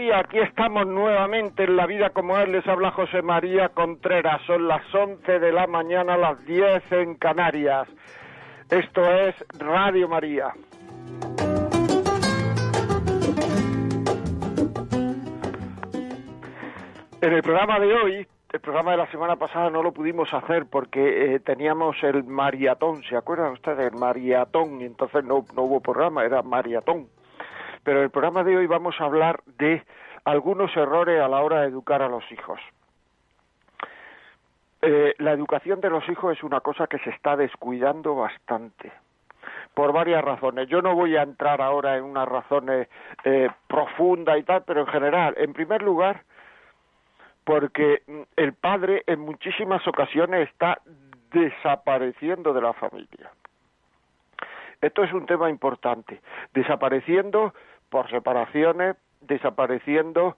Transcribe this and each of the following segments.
Días. Aquí estamos nuevamente en La Vida como Él. Les habla José María Contreras. Son las 11 de la mañana, las 10 en Canarias. Esto es Radio María. En el programa de hoy, el programa de la semana pasada no lo pudimos hacer porque eh, teníamos el maratón, ¿se acuerdan ustedes? El maratón, y entonces no, no hubo programa, era maratón. Pero en el programa de hoy vamos a hablar de algunos errores a la hora de educar a los hijos. Eh, la educación de los hijos es una cosa que se está descuidando bastante por varias razones. Yo no voy a entrar ahora en unas razones eh, profundas y tal, pero en general, en primer lugar, porque mm, el padre en muchísimas ocasiones está desapareciendo de la familia. Esto es un tema importante. Desapareciendo por separaciones, desapareciendo,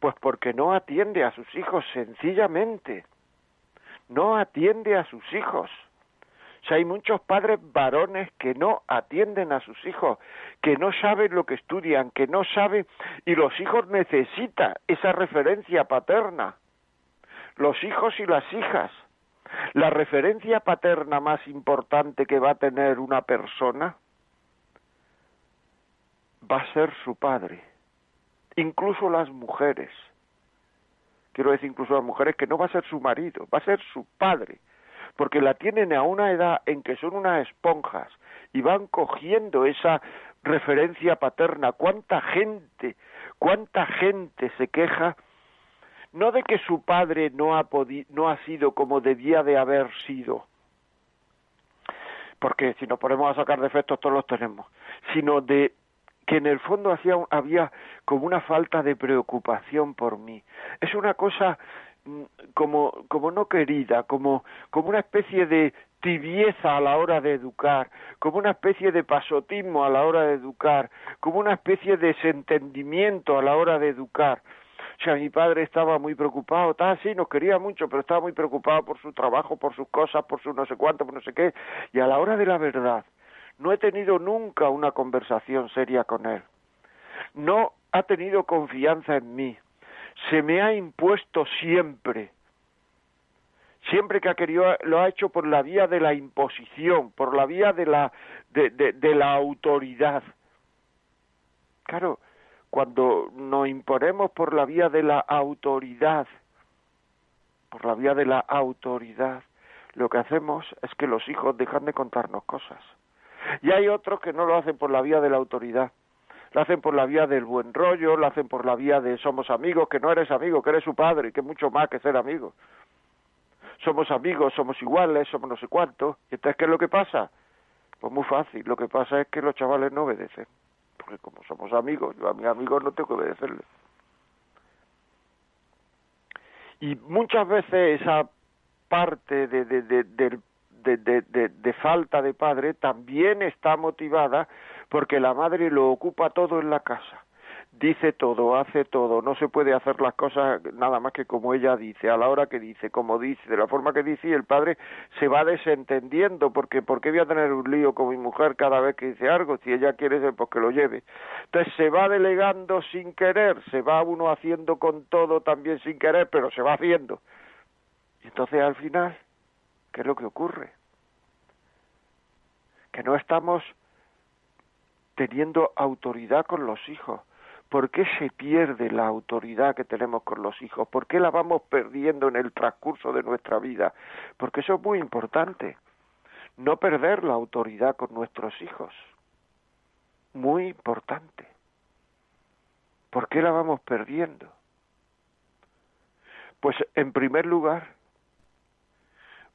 pues porque no atiende a sus hijos sencillamente. No atiende a sus hijos. O sea, hay muchos padres varones que no atienden a sus hijos, que no saben lo que estudian, que no saben, y los hijos necesitan esa referencia paterna. Los hijos y las hijas. La referencia paterna más importante que va a tener una persona va a ser su padre. Incluso las mujeres. Quiero decir, incluso las mujeres que no va a ser su marido, va a ser su padre. Porque la tienen a una edad en que son unas esponjas y van cogiendo esa referencia paterna. ¿Cuánta gente, cuánta gente se queja? No de que su padre no ha, no ha sido como debía de haber sido, porque si nos ponemos a sacar defectos todos los tenemos, sino de que en el fondo hacía, había como una falta de preocupación por mí. Es una cosa mm, como, como no querida, como, como una especie de tibieza a la hora de educar, como una especie de pasotismo a la hora de educar, como una especie de desentendimiento a la hora de educar. Sea, mi padre estaba muy preocupado, tal, sí, nos quería mucho, pero estaba muy preocupado por su trabajo, por sus cosas, por su no sé cuánto, por no sé qué, y a la hora de la verdad, no he tenido nunca una conversación seria con él. No ha tenido confianza en mí. Se me ha impuesto siempre. Siempre que ha querido, lo ha hecho por la vía de la imposición, por la vía de la, de la autoridad. Claro, cuando nos imponemos por la vía de la autoridad, por la vía de la autoridad, lo que hacemos es que los hijos dejan de contarnos cosas. Y hay otros que no lo hacen por la vía de la autoridad, lo hacen por la vía del buen rollo, lo hacen por la vía de somos amigos, que no eres amigo, que eres su padre, que mucho más que ser amigo. Somos amigos, somos iguales, somos no sé cuánto. ¿Y entonces qué es lo que pasa? Pues muy fácil, lo que pasa es que los chavales no obedecen. Como somos amigos, yo a mis amigos no tengo que obedecerles. Y muchas veces esa parte de, de, de, de, falta de padre también está motivada porque la madre lo ocupa todo en la casa dice todo, hace todo, no se puede hacer las cosas nada más que como ella dice, a la hora que dice, como dice, de la forma que dice, y el padre se va desentendiendo, porque ¿por qué voy a tener un lío con mi mujer cada vez que dice algo? Si ella quiere, pues que lo lleve. Entonces se va delegando sin querer, se va uno haciendo con todo también sin querer, pero se va haciendo. Y entonces al final ¿Qué es lo que ocurre? Que no estamos teniendo autoridad con los hijos. ¿Por qué se pierde la autoridad que tenemos con los hijos? ¿Por qué la vamos perdiendo en el transcurso de nuestra vida? Porque eso es muy importante. No perder la autoridad con nuestros hijos. Muy importante. ¿Por qué la vamos perdiendo? Pues en primer lugar,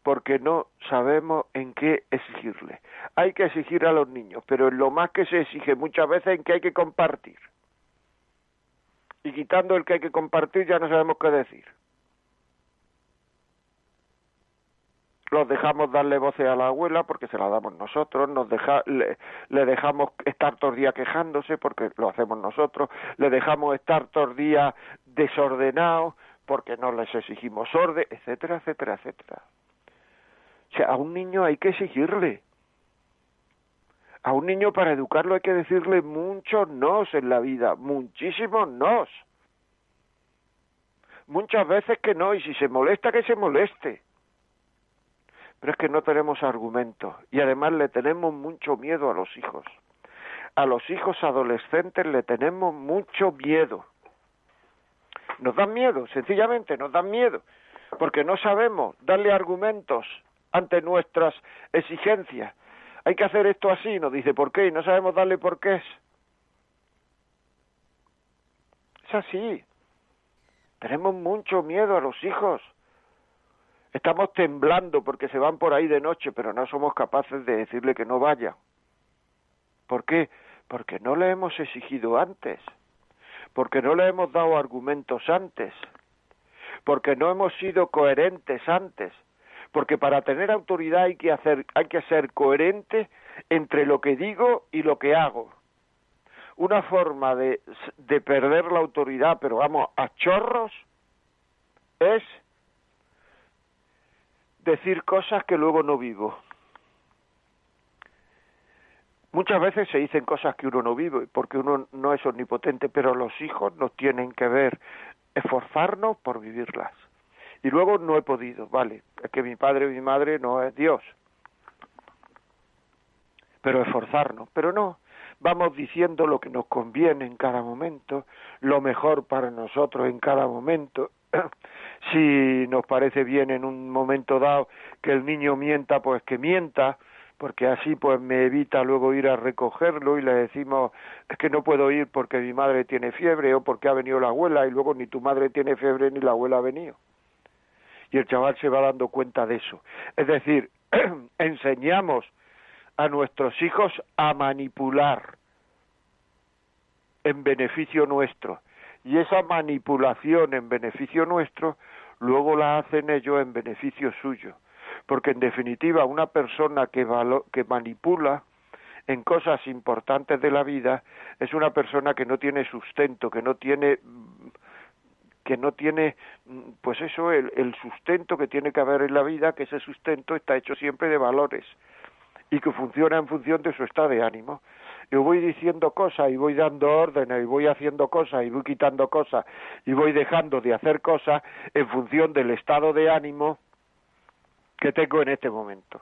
porque no sabemos en qué exigirle. Hay que exigir a los niños, pero en lo más que se exige muchas veces en que hay que compartir. Y quitando el que hay que compartir ya no sabemos qué decir. los dejamos darle voces a la abuela porque se la damos nosotros, nos deja, le, dejamos estar todo el día quejándose porque lo hacemos nosotros, le dejamos estar todo el día desordenados porque no les exigimos orden, etcétera, etcétera, etcétera. O sea, a un niño hay que exigirle. A un niño para educarlo hay que decirle muchos nos en la vida, muchísimos nos. Muchas veces que no, y si se molesta, que se moleste pero es que no tenemos argumentos y además le tenemos mucho miedo a los hijos. A los hijos adolescentes le tenemos mucho miedo. Nos dan miedo, sencillamente nos dan miedo, porque no sabemos darle argumentos ante nuestras exigencias. Hay que hacer esto así, nos dice por qué y no sabemos darle por qué es. Es así. Tenemos mucho miedo a los hijos. Estamos temblando porque se van por ahí de noche, pero no somos capaces de decirle que no vaya. ¿Por qué? Porque no le hemos exigido antes, porque no le hemos dado argumentos antes, porque no hemos sido coherentes antes, porque para tener autoridad hay que hacer, hay que ser coherente entre lo que digo y lo que hago. Una forma de, de perder la autoridad, pero vamos, a chorros, es decir cosas que luego no vivo. Muchas veces se dicen cosas que uno no vive, porque uno no es omnipotente, pero los hijos nos tienen que ver, esforzarnos por vivirlas. Y luego no he podido, vale, es que mi padre o mi madre no es Dios. Pero esforzarnos, pero no, vamos diciendo lo que nos conviene en cada momento, lo mejor para nosotros en cada momento, si nos parece bien en un momento dado que el niño mienta, pues que mienta, porque así pues me evita luego ir a recogerlo y le decimos es que no puedo ir porque mi madre tiene fiebre o porque ha venido la abuela y luego ni tu madre tiene fiebre ni la abuela ha venido. Y el chaval se va dando cuenta de eso. Es decir, enseñamos a nuestros hijos a manipular en beneficio nuestro y esa manipulación en beneficio nuestro luego la hacen ellos en beneficio suyo. Porque en definitiva una persona que, manipula en cosas importantes de la vida es una persona que no tiene sustento, que no tiene que no tiene pues eso el, el sustento que tiene que haber en la vida, que ese sustento está hecho siempre de valores y que funciona en función de su estado de ánimo yo voy diciendo cosas y voy dando órdenes y voy haciendo cosas y voy quitando cosas y voy dejando de hacer cosas en función del estado de ánimo que tengo en este momento.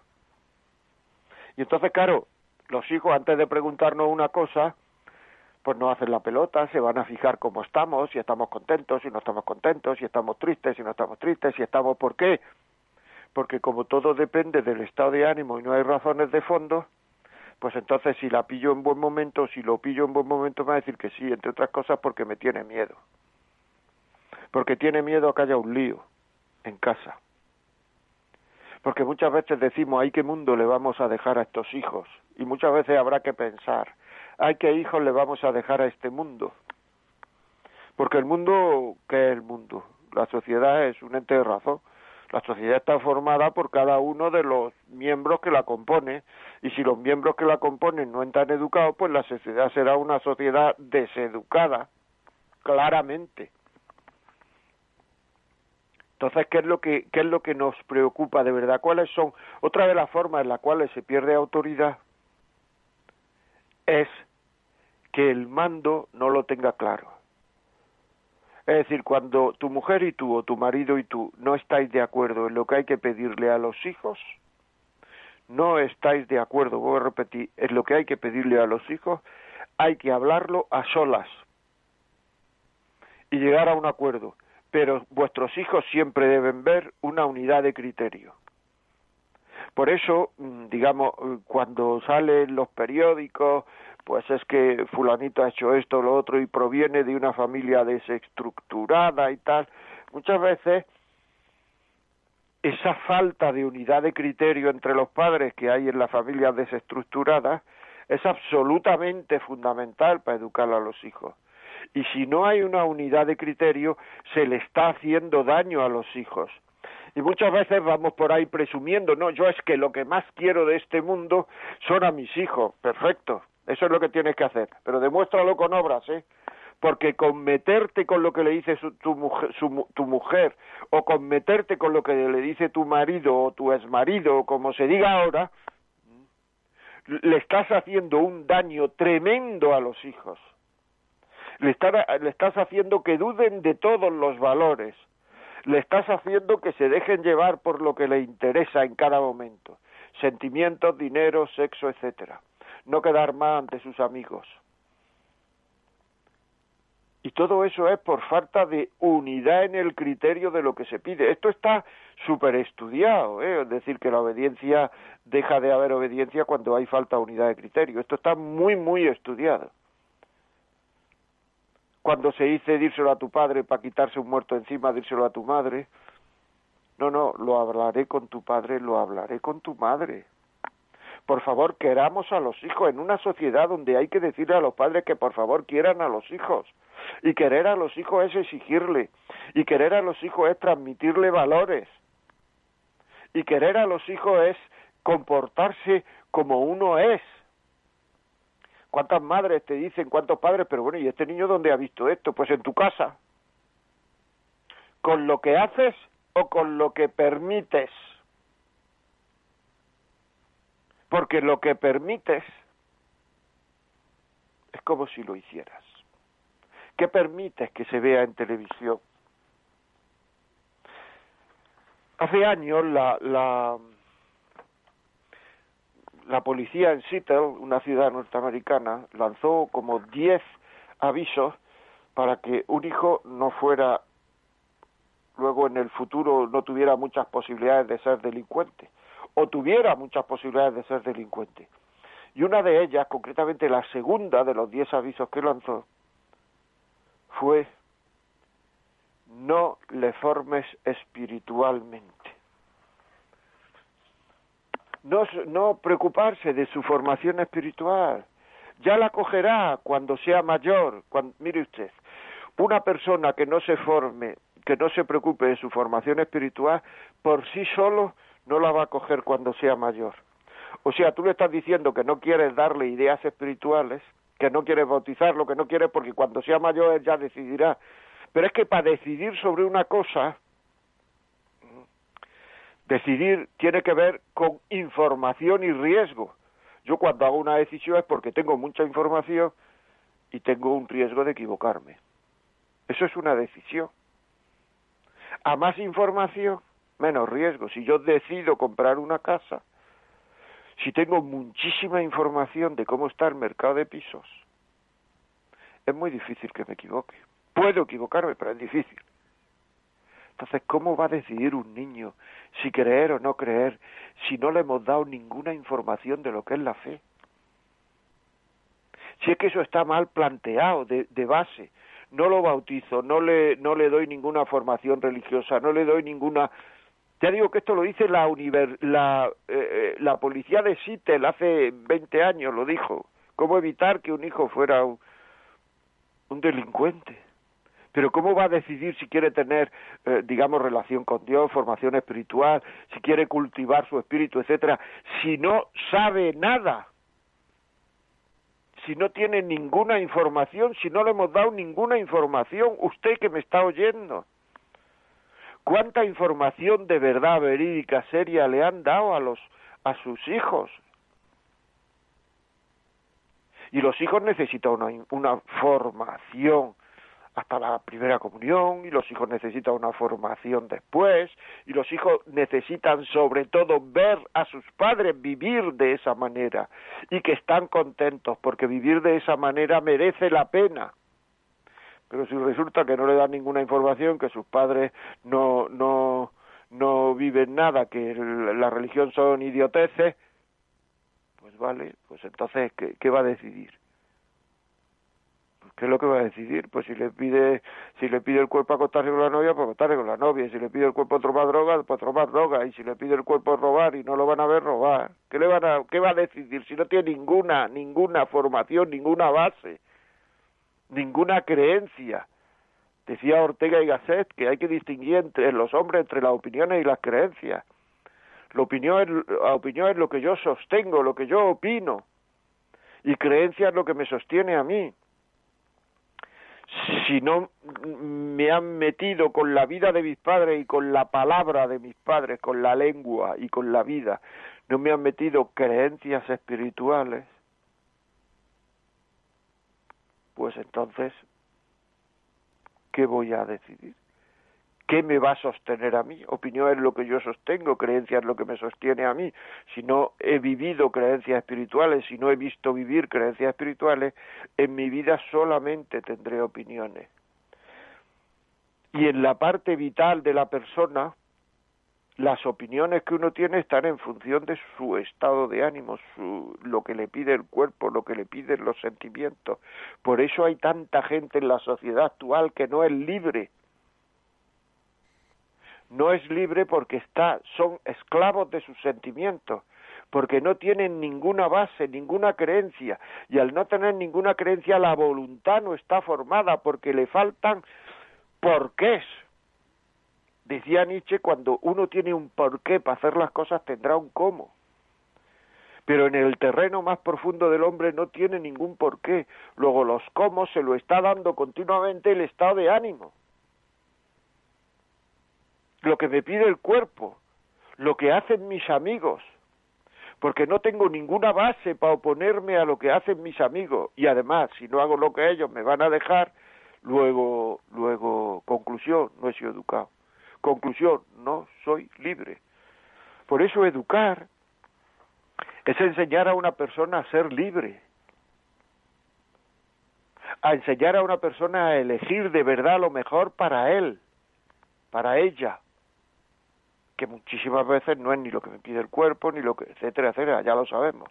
Y entonces, claro, los hijos antes de preguntarnos una cosa, pues no hacen la pelota, se van a fijar cómo estamos, si estamos contentos, si no estamos contentos, si estamos tristes, si no estamos tristes, si estamos por qué. Porque como todo depende del estado de ánimo y no hay razones de fondo, pues entonces si la pillo en buen momento, si lo pillo en buen momento, me va a decir que sí, entre otras cosas porque me tiene miedo. Porque tiene miedo a que haya un lío en casa. Porque muchas veces decimos, ¿ay qué mundo le vamos a dejar a estos hijos? Y muchas veces habrá que pensar, ¿ay qué hijos le vamos a dejar a este mundo? Porque el mundo, ¿qué es el mundo? La sociedad es un ente de razón la sociedad está formada por cada uno de los miembros que la compone y si los miembros que la componen no están educados, pues la sociedad será una sociedad deseducada, claramente. Entonces, ¿qué es lo que qué es lo que nos preocupa de verdad? ¿Cuáles son otra de las formas en las cuales se pierde autoridad? Es que el mando no lo tenga claro. Es decir, cuando tu mujer y tú o tu marido y tú no estáis de acuerdo en lo que hay que pedirle a los hijos, no estáis de acuerdo, voy a repetir, en lo que hay que pedirle a los hijos, hay que hablarlo a solas y llegar a un acuerdo. Pero vuestros hijos siempre deben ver una unidad de criterio. Por eso, mm, digamos, cuando salen los periódicos pues es que fulanito ha hecho esto, lo otro, y proviene de una familia desestructurada y tal. Muchas veces esa falta de unidad de criterio entre los padres que hay en las familias desestructuradas es absolutamente fundamental para educar a los hijos. Y si no hay una unidad de criterio, se le está haciendo daño a los hijos. Y muchas veces vamos por ahí presumiendo, no, yo es que lo que más quiero de este mundo son a mis hijos. Perfecto, eso es lo que tienes que hacer. Pero demuéstralo con obras, ¿eh? Porque con meterte con lo que le dice tu, mujer, tu mujer, o con meterte con lo que le dice tu marido o tu exmarido, o como se diga ahora, le estás haciendo un daño tremendo a los hijos. Le, le estás haciendo que duden de todos los valores le estás haciendo que se dejen llevar por lo que le interesa en cada momento, sentimientos, dinero, sexo, etcétera, no quedar más ante sus amigos. Y todo eso es por falta de unidad en el criterio de lo que se pide. Esto está súper estudiado, ¿eh? es decir, que la obediencia deja de haber obediencia cuando hay falta de unidad de criterio. Esto está muy, muy estudiado cuando se dice dírselo a tu padre para quitarse un muerto encima, dírselo a tu madre. No, no, lo hablaré con tu padre, lo hablaré con tu madre. Por favor, queramos a los hijos en una sociedad donde hay que decirle a los padres que por favor quieran a los hijos. Y querer a los hijos es exigirle. Y querer a los hijos es transmitirle valores. Y querer a los hijos es comportarse como uno es ¿Cuántas madres te dicen, cuántos padres? Pero bueno, ¿y este niño dónde ha visto esto? Pues en tu casa. ¿Con lo que haces o con lo que permites? Porque lo que permites es como si lo hicieras. ¿Qué permites que se vea en televisión? Hace años la, la la policía en Seattle, una ciudad norteamericana, lanzó como 10 avisos para que un hijo no fuera luego en el futuro no tuviera muchas posibilidades de ser delincuente o tuviera muchas posibilidades de ser delincuente. Y una de ellas, concretamente la segunda de los 10 avisos que lanzó, fue no le formes espiritualmente no, no preocuparse de su formación espiritual. Ya la cogerá cuando sea mayor. Cuando, mire usted, una persona que no se forme, que no se preocupe de su formación espiritual, por sí solo no la va a coger cuando sea mayor. O sea, tú le estás diciendo que no quieres darle ideas espirituales, que no quieres bautizarlo, que no quieres porque cuando sea mayor ya decidirá. Pero es que para decidir sobre una cosa Decidir tiene que ver con información y riesgo. Yo cuando hago una decisión es porque tengo mucha información y tengo un riesgo de equivocarme. Eso es una decisión. A más información, menos riesgo. Si yo decido comprar una casa, si tengo muchísima información de cómo está el mercado de pisos, es muy difícil que me equivoque. Puedo equivocarme, pero es difícil. Entonces, ¿cómo va a decidir un niño si creer o no creer si no le hemos dado ninguna información de lo que es la fe? Si es que eso está mal planteado de, base, no lo bautizo, no le, no le doy ninguna formación religiosa, no le doy ninguna... Ya digo que esto lo dice la, eh, eh, la policía de Seattle hace 20 años, lo dijo. ¿Cómo evitar que un hijo fuera un delincuente? Pero ¿cómo va a decidir si quiere tener, eh, digamos, relación con Dios, formación espiritual, si quiere cultivar su espíritu, etcétera, si no sabe nada? Si no tiene ninguna información, si no le hemos dado ninguna información, usted que me está oyendo. ¿Cuánta información de verdad verídica, seria le han dado a los a sus hijos? Y los hijos necesitan una, una formación hasta la primera comunión y los hijos necesitan una formación después y los hijos necesitan sobre todo ver a sus padres vivir de esa manera y que están contentos porque vivir de esa manera merece la pena. Pero si resulta que no le dan ninguna información, que sus padres no, no, no viven nada, que la religión son idioteces, pues vale, pues entonces, ¿qué, qué va a decidir? ¿Qué es lo que va a decidir? Pues si le pide, si le pide el cuerpo acostarse con la novia, pues acostarse con la novia. Si le pide el cuerpo tomar droga, pues tomar droga. Y si le pide el cuerpo robar y no lo van a ver, robar. ¿Qué le van a, qué va a decidir si no tiene ninguna, ninguna formación, ninguna base, ninguna creencia? Decía Ortega y Gasset que hay que distinguir entre los hombres entre las opiniones y las creencias. La opinión es, la opinión es lo que yo sostengo, lo que yo opino. Y creencia es lo que me sostiene a mí. Si no me han metido con la vida de mis padres y con la palabra de mis padres, con la lengua y con la vida, no me han metido creencias espirituales, pues entonces ¿qué voy a decidir? ¿Qué me va a sostener a mí? Opinión es lo que yo sostengo, creencia es lo que me sostiene a mí. Si no he vivido creencias espirituales, si no he visto vivir creencias espirituales, en mi vida solamente tendré opiniones. Y en la parte vital de la persona, las opiniones que uno tiene están en función de su estado de ánimo, su, lo que le pide el cuerpo, lo que le piden los sentimientos. Por eso hay tanta gente en la sociedad actual que no es libre. No es libre porque está, son esclavos de sus sentimientos, porque no tienen ninguna base, ninguna creencia, y al no tener ninguna creencia la voluntad no está formada porque le faltan porqués Decía Nietzsche, cuando uno tiene un porqué para hacer las cosas tendrá un cómo. Pero en el terreno más profundo del hombre no tiene ningún porqué. Luego los cómo se lo está dando continuamente el estado de ánimo. Lo que me pide el cuerpo, lo que hacen mis amigos, porque no tengo ninguna base para oponerme a lo que hacen mis amigos y además si no hago lo que ellos me van a dejar, luego luego conclusión, no he sido educado. Conclusión, no soy libre. Por eso educar es enseñar a una persona a ser libre, a enseñar a una persona a elegir de verdad lo mejor para él, para ella, que muchísimas veces no es ni lo que me pide el cuerpo, ni lo que, etcétera, etcétera, ya lo sabemos.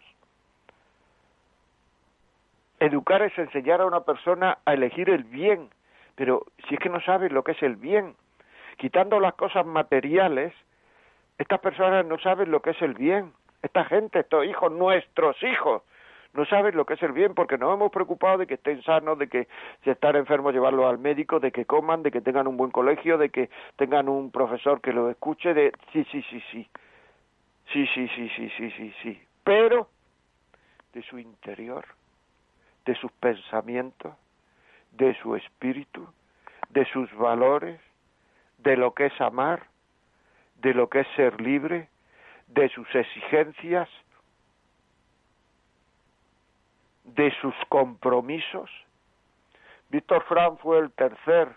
Educar es enseñar a una persona a elegir el bien, pero si es que no sabe lo que es el bien, quitando las cosas materiales, estas personas no saben lo que es el bien. Esta gente, estos hijos, nuestros hijos, no saben lo que es el bien porque nos hemos preocupado de que estén sanos, de que si están enfermos llevarlos al médico, de que coman, de que tengan un buen colegio, de que tengan un profesor que los escuche, de sí, sí, sí, sí. Sí, sí, sí, sí, sí, sí, sí. Pero de su interior, de sus pensamientos, de su espíritu, de sus valores, de lo que es amar, de lo que es ser libre, de sus exigencias, de sus compromisos. Víctor Frank fue el tercer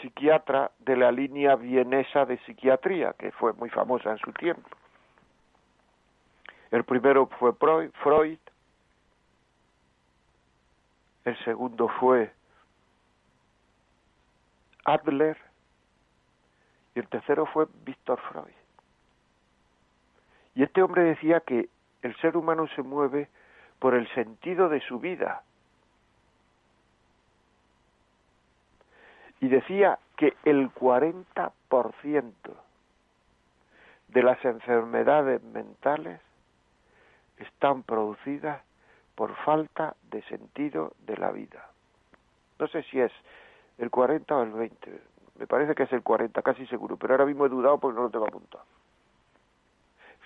psiquiatra de la línea vienesa de psiquiatría, que fue muy famosa en su tiempo. El primero fue Freud, el segundo fue Adler, y el tercero fue Víctor Freud. Y este hombre decía que el ser humano se mueve por el sentido de su vida. Y decía que el 40% de las enfermedades mentales están producidas por falta de sentido de la vida. No sé si es el 40 o el 20, me parece que es el 40, casi seguro, pero ahora mismo he dudado porque no lo tengo apuntado.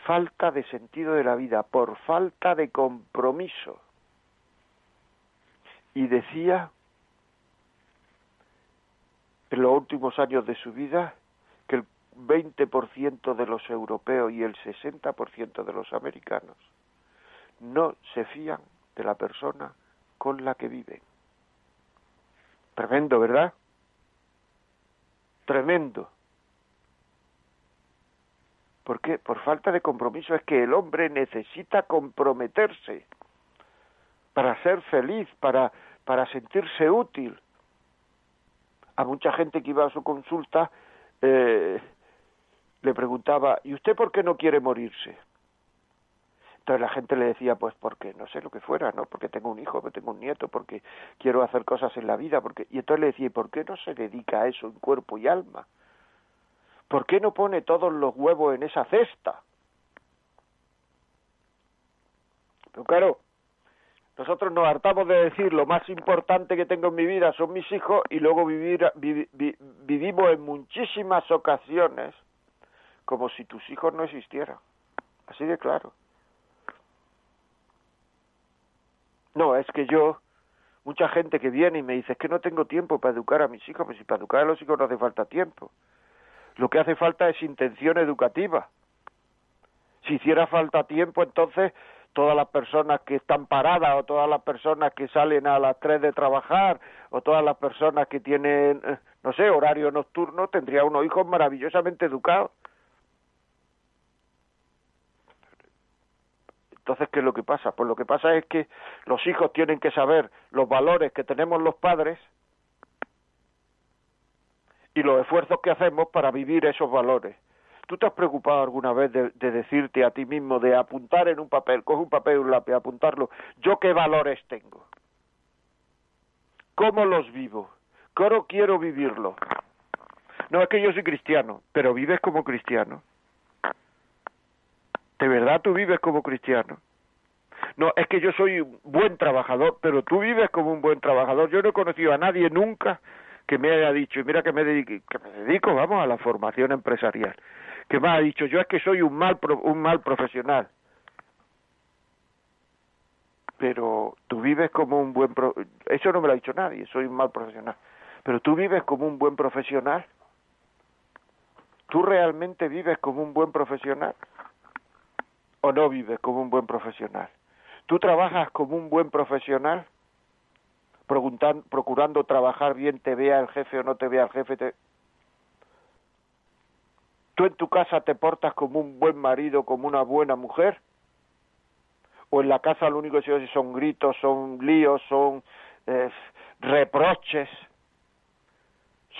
Falta de sentido de la vida, por falta de compromiso. Y decía en los últimos años de su vida que el 20% de los europeos y el 60% de los americanos no se fían de la persona con la que viven. Tremendo, ¿verdad? tremendo. ¿Por qué? Por falta de compromiso. Es que el hombre necesita comprometerse para ser feliz, para, para sentirse útil. A mucha gente que iba a su consulta eh, le preguntaba, ¿y usted por qué no quiere morirse? Entonces la gente le decía, pues porque no sé lo que fuera, ¿no? Porque tengo un hijo, porque tengo un nieto, porque quiero hacer cosas en la vida, porque y entonces le decía, ¿y por qué no se dedica a eso en cuerpo y alma? ¿Por qué no pone todos los huevos en esa cesta? Pero claro, nosotros nos hartamos de decir lo más importante que tengo en mi vida son mis hijos y luego vivir, vivimos en muchísimas ocasiones como si tus hijos no existieran. Así de claro. No, es que yo, mucha gente que viene y me dice, es que no tengo tiempo para educar a mis hijos, pues si para educar a los hijos no hace falta tiempo. Lo que hace falta es intención educativa. Si hiciera falta tiempo, entonces todas las personas que están paradas o todas las personas que salen a las tres de trabajar o todas las personas que tienen, eh, no sé, horario nocturno, tendría unos hijos maravillosamente educados. Entonces, ¿qué es lo que pasa? Pues lo que pasa es que los hijos tienen que saber los valores que tenemos los padres y los esfuerzos que hacemos para vivir esos valores. ¿Tú te has preocupado alguna vez de, decirte a ti mismo, de apuntar en un papel, coge un papel y un lápiz, apuntarlo, yo qué valores tengo? ¿Cómo los vivo? ¿Cómo quiero vivirlo? No es que yo soy cristiano, pero vives como cristiano. ¿De verdad tú vives como cristiano? No, es que yo soy un buen trabajador, pero tú vives como un buen trabajador. Yo no he conocido a nadie nunca que me haya dicho, y mira que me, dedico, que me dedico, vamos, a la formación empresarial, que me ha dicho, yo es que soy un mal, un mal profesional. Pero tú vives como un buen... Pro... Eso no me lo ha dicho nadie, soy un mal profesional. Pero tú vives como un buen profesional. ¿Tú realmente vives como un buen profesional? o no vives como un buen profesional? ¿Tú trabajas como un buen profesional? Procurando trabajar bien, te vea el jefe o no te vea el jefe. Te... ¿Tú en tu casa te portas como un buen marido, como una buena mujer? ¿O en la casa lo único que se oye son gritos, son líos, son eh, reproches,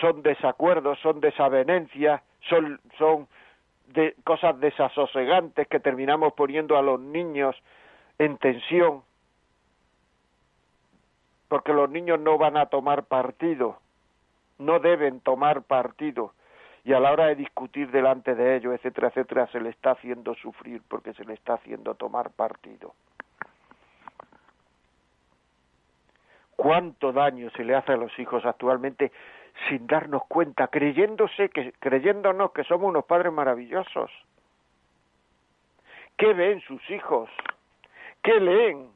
son desacuerdos, son desavenencias, son, son de cosas desasosegantes que terminamos poniendo a los niños en tensión, porque los niños no van a tomar partido, no deben tomar partido, y a la hora de discutir delante de ellos, etcétera, etcétera, se le está haciendo sufrir porque se le está haciendo tomar partido. ¿Cuánto daño se le hace a los hijos actualmente sin darnos cuenta, creyéndose que, creyéndonos que somos unos padres maravillosos. ¿Qué ven sus hijos? ¿Qué leen?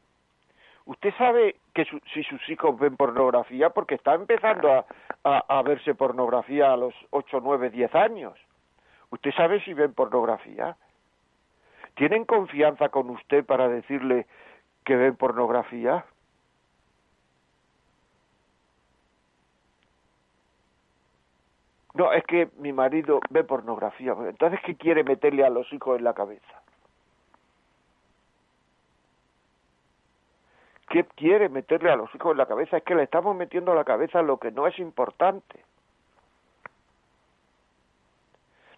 Usted sabe que si sus hijos ven pornografía porque está empezando a, a, verse pornografía a los 8, 9, 10 años. ¿Usted sabe si ven pornografía? ¿Tienen confianza con usted para decirle que ven pornografía? No, es que mi marido ve pornografía. Entonces, ¿qué quiere meterle a los hijos en la cabeza? ¿Qué quiere meterle a los hijos en la cabeza? Es que le estamos metiendo a la cabeza lo que no es importante.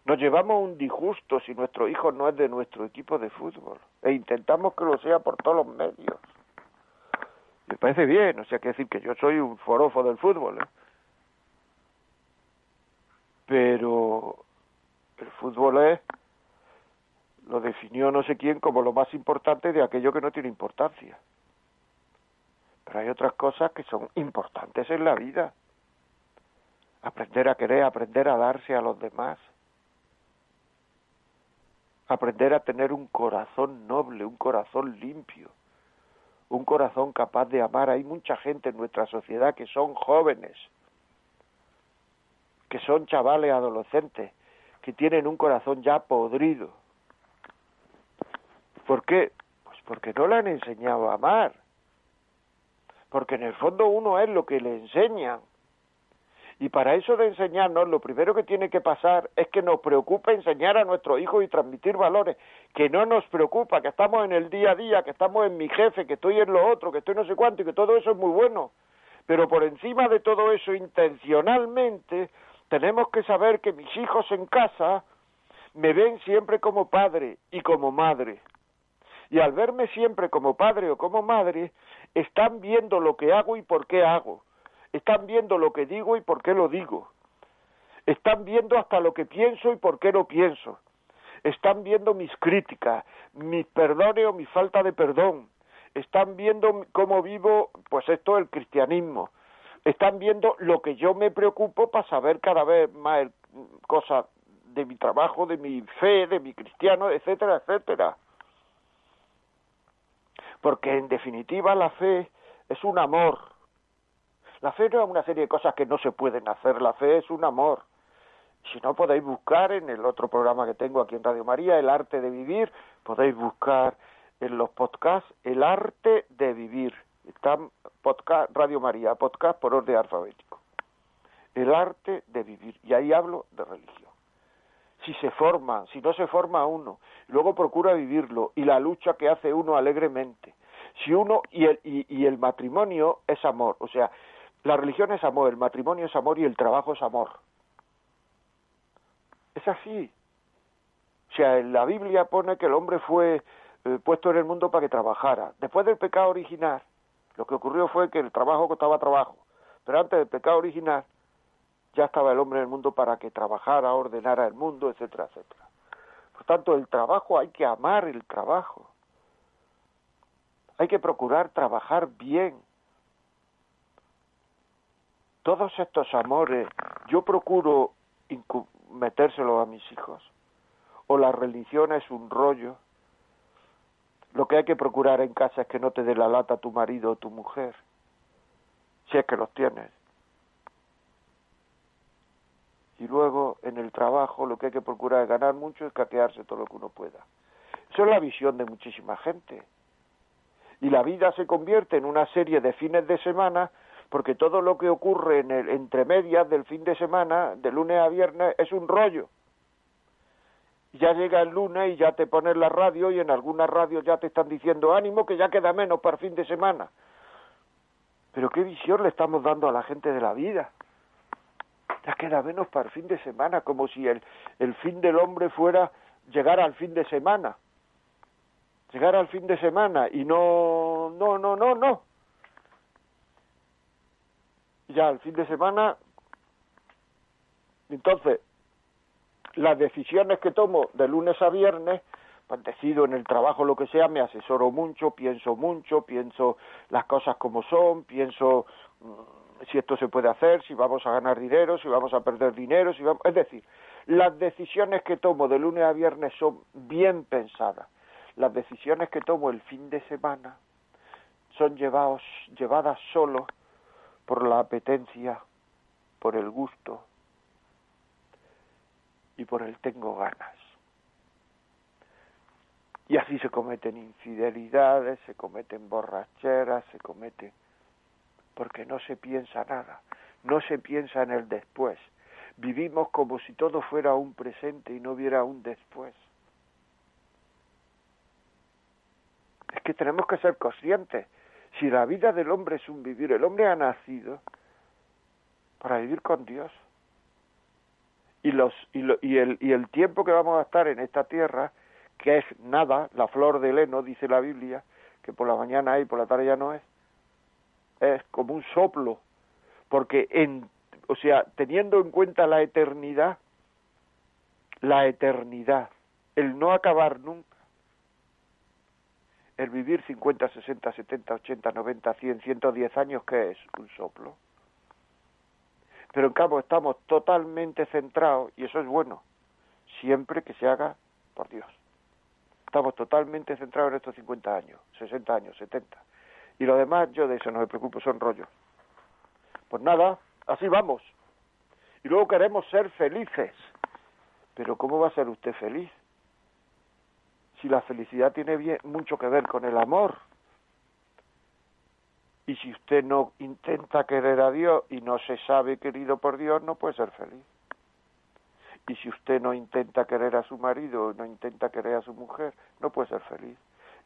Nos llevamos un disgusto si nuestro hijo no es de nuestro equipo de fútbol e intentamos que lo sea por todos los medios. Me parece bien, o sea, que decir que yo soy un forofo del fútbol. ¿eh? pero el fútbol es lo definió no sé quién como lo más importante de aquello que no tiene importancia. Pero hay otras cosas que son importantes en la vida. Aprender a querer, aprender a darse a los demás. Aprender a tener un corazón noble, un corazón limpio, un corazón capaz de amar. Hay mucha gente en nuestra sociedad que son jóvenes, que son chavales adolescentes, que tienen un corazón ya podrido. ¿Por qué? Pues porque no le han enseñado a amar. Porque en el fondo uno es lo que le enseñan. Y para eso de enseñarnos, lo primero que tiene que pasar es que nos preocupa enseñar a nuestros hijos y transmitir valores, que no nos preocupa, que estamos en el día a día, que estamos en mi jefe, que estoy en lo otro, que estoy no sé cuánto y que todo eso es muy bueno. Pero por encima de todo eso, intencionalmente, tenemos que saber que mis hijos en casa me ven siempre como padre y como madre. Y al verme siempre como padre o como madre, están viendo lo que hago y por qué hago. Están viendo lo que digo y por qué lo digo. Están viendo hasta lo que pienso y por qué lo pienso. Están viendo mis críticas, mis perdones o mi falta de perdón. Están viendo cómo vivo, pues esto, el cristianismo. Están viendo lo que yo me preocupo para saber cada vez más cosas de mi trabajo, de mi fe, de mi cristiano, etcétera, etcétera. Porque en definitiva la fe es un amor. La fe no es una serie de cosas que no se pueden hacer, la fe es un amor. Si no podéis buscar en el otro programa que tengo aquí en Radio María, El arte de vivir, podéis buscar en los podcasts El arte de vivir. Radio María, podcast por orden alfabético. El arte de vivir. Y ahí hablo de religión. Si se forma, si no se forma uno, luego procura vivirlo y la lucha que hace uno alegremente. Si uno y el, y el matrimonio es amor, o sea, la religión es amor, el matrimonio es amor y el trabajo es amor. Es así. O sea, la Biblia pone que el hombre fue eh, puesto en el mundo para que trabajara. Después del pecado original, lo que ocurrió fue que el trabajo costaba trabajo. Pero antes del pecado original, ya estaba el hombre en el mundo para que trabajara, ordenara el mundo, etcétera, etcétera. Por tanto, el trabajo hay que amar el trabajo. Hay que procurar trabajar bien. Todos estos amores, yo procuro metérselo a mis hijos. O la religión es un rollo. Lo que hay que procurar en casa es que no te dé la lata tu marido o tu mujer, si es que los tienes. Y luego en el trabajo lo que hay que procurar es ganar mucho y catearse todo lo que uno pueda. Eso es la visión de muchísima gente. Y la vida se convierte en una serie de fines de semana porque todo lo que ocurre en el entre medias del fin de semana, de lunes a viernes, es un rollo. Ya llega el lunes y ya te pones la radio y en algunas radios ya te están diciendo ánimo que ya queda menos para el fin de semana. Pero qué visión le estamos dando a la gente de la vida. Ya queda menos para el fin de semana, como si el, el fin del hombre fuera llegar al fin de semana. Llegar al fin de semana y no, no, no, no, no ya el fin de semana. Entonces, las decisiones que tomo de lunes a viernes, pues decido en el trabajo lo que sea, me asesoro mucho, pienso mucho, pienso las cosas como son, pienso mm, si esto se puede hacer, si vamos a ganar dinero, si vamos a perder dinero, si vamos... es decir, las decisiones que tomo de lunes a viernes son bien pensadas. Las decisiones que tomo el fin de semana son llevadas solo por la apetencia, por el gusto y por el tengo ganas. Y así se cometen infidelidades, se cometen borracheras, se cometen... porque no se piensa nada, no se piensa en el después. Vivimos como si todo fuera un presente y no hubiera un después. Es que tenemos que ser conscientes si la vida del hombre es un vivir, el hombre ha nacido para vivir con Dios. Y, los, y, y, el, y el tiempo que vamos a estar en esta tierra, que es nada, la flor del heno, dice la Biblia, que por la mañana hay y por la tarde ya no es, es como un soplo, porque en, o sea, teniendo en cuenta la eternidad, la eternidad, el no acabar nunca, el vivir 50, 60, 70, 80, 90, 100, 110 años, ¿qué es? Un soplo. Pero en cambio estamos totalmente centrados, y eso es bueno, siempre que se haga por Dios. Estamos totalmente centrados en estos 50 años, 60 años, 70. Y lo demás, yo de eso no me preocupo, son rollos. Pues nada, así vamos. Y luego queremos ser felices. Pero ¿cómo va a ser usted feliz? Si la felicidad tiene mucho que ver con el amor. Y si usted no intenta querer a Dios y no se sabe querido por Dios, no puede ser feliz. Y si usted no intenta querer a su marido, no intenta querer a su mujer, no puede ser feliz.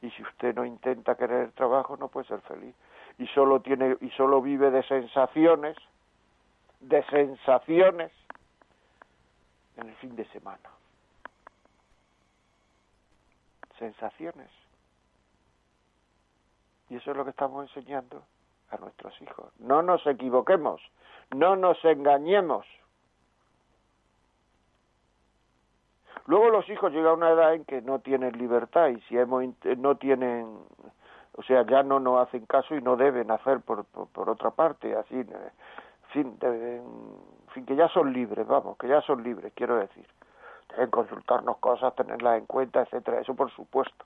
Y si usted no intenta querer el trabajo, no puede ser feliz. Y solo tiene y solo vive de sensaciones, de sensaciones en el fin de semana. Sensaciones. Y eso es lo que estamos enseñando a nuestros hijos. No nos equivoquemos, no nos engañemos. Luego los hijos llegan a una edad en que no tienen libertad y si hemos, no tienen, o sea, ya no nos hacen caso y no deben hacer por, por, otra parte, así, en fin, en fin, que ya son libres, vamos, que ya son libres, quiero decir. Deben consultarnos cosas, tenerlas en cuenta, etcétera, eso por supuesto,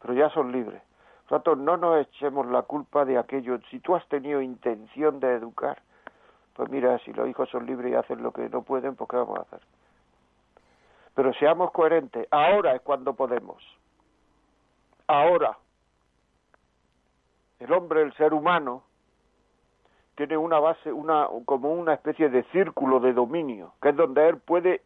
pero ya son libres. Por tanto, no nos echemos la culpa de aquello. Si tú has tenido intención de educar, pues mira, si los hijos son libres y hacen lo que no pueden, pues ¿qué vamos a hacer? Pero seamos coherentes. Ahora es cuando podemos. Ahora. El hombre, el ser humano, tiene una base, una como una especie de círculo de dominio, que es donde él puede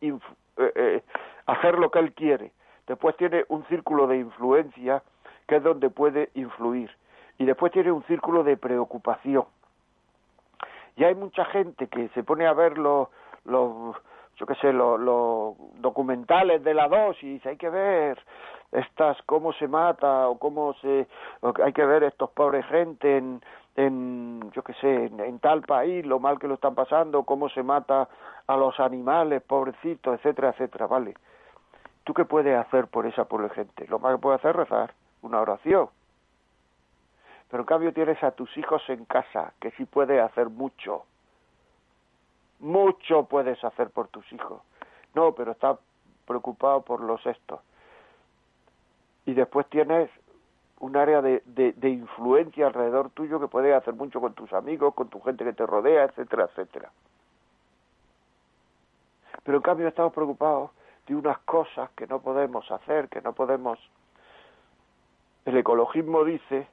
eh, eh, hacer lo que él quiere. Después tiene un círculo de influencia, que es donde puede influir. Y después tiene un círculo de preocupación. Y hay mucha gente que se pone a ver los, los yo qué sé, los, documentales de la dosis, hay que ver estas cómo se mata o cómo se hay que ver estos pobres gente en, en yo qué sé, en, tal país, lo mal que lo están pasando, cómo se mata a los animales, pobrecitos, etcétera, etcétera, vale. ¿Tú qué puedes hacer por esa pobre gente? Lo más que puedes hacer es rezar, una oración. Pero en cambio tienes a tus hijos en casa, que sí puedes hacer mucho mucho puedes hacer por tus hijos. No, pero está preocupado por los estos. Y después tienes un área de, de, influencia alrededor tuyo que puedes hacer mucho con tus amigos, con tu gente que te rodea, etcétera, etcétera. Pero en cambio estamos preocupados de unas cosas que no podemos hacer, que no podemos... El ecologismo dice,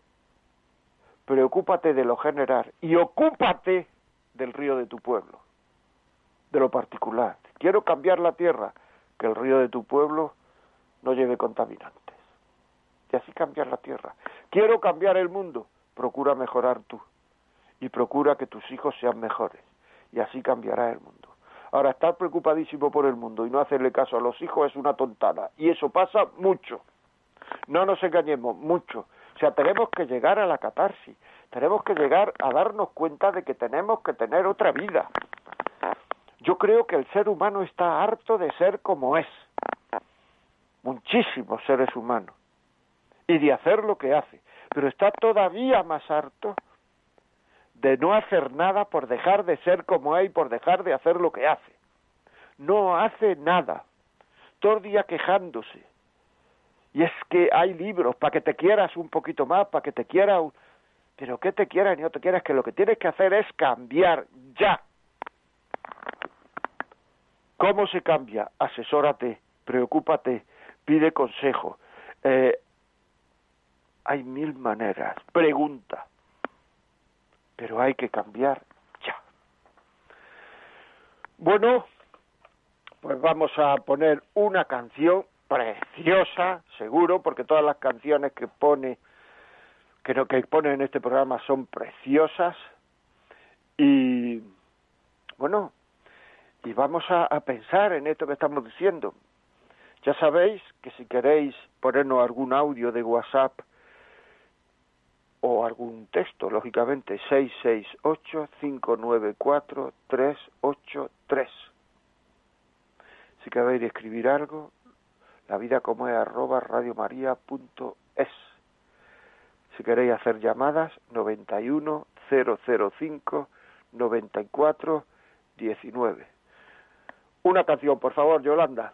preocúpate de lo general y ocúpate del río de tu pueblo de lo particular. Quiero cambiar la tierra, que el río de tu pueblo no lleve contaminantes. Y así cambiar la tierra. Quiero cambiar el mundo, procura mejorar tú. Y procura que tus hijos sean mejores. Y así cambiará el mundo. Ahora, estar preocupadísimo por el mundo y no hacerle caso a los hijos es una tontada. Y eso pasa mucho. No nos engañemos, mucho. O sea, tenemos que llegar a la catarsis. Tenemos que llegar a darnos cuenta de que tenemos que tener otra vida. Yo creo que el ser humano está harto de ser como es. Muchísimos seres humanos. Y de hacer lo que hace. Pero está todavía más harto de no hacer nada por dejar de ser como es y por dejar de hacer lo que hace. No hace nada. Todo el día quejándose. Y es que hay libros para que te quieras un poquito más, para que te quieras... Pero que te quieras y no te quieras, que lo que tienes que hacer es cambiar ya ¿Cómo se cambia? Asesórate, preocúpate, pide consejo. Eh, hay mil maneras. Pregunta. Pero hay que cambiar ya. Bueno, pues vamos a poner una canción preciosa, seguro, porque todas las canciones que pone que, no, que pone en este programa son preciosas. Y bueno, y vamos a, pensar en esto que estamos diciendo. Ya sabéis que si queréis ponernos algún audio de WhatsApp o algún texto, lógicamente, 668-594-383. Si queréis escribir algo, la vida como es arroba radiomaria.es. Si queréis hacer llamadas, 91 005 94 19. Una canción, por favor, Yolanda.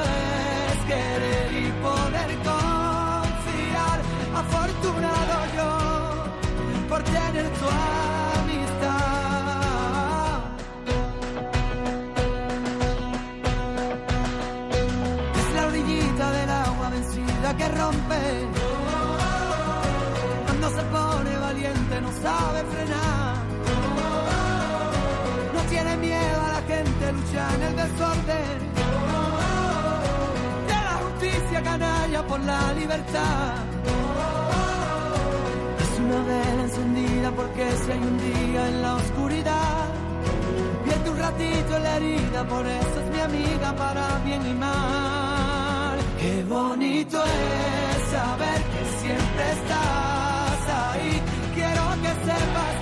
es querer y poder confiar. Afortunado yo por tener tu amistad. Es la orillita del agua vencida que rompe. Cuando se pone valiente no sabe frenar. No tiene miedo a la gente, lucha en el desorden. La canalla por la libertad. Es una vela encendida porque si hay un día en la oscuridad. Pierde un ratito en la herida, por eso es mi amiga para bien y mal. Qué bonito es saber que siempre estás ahí. Quiero que sepas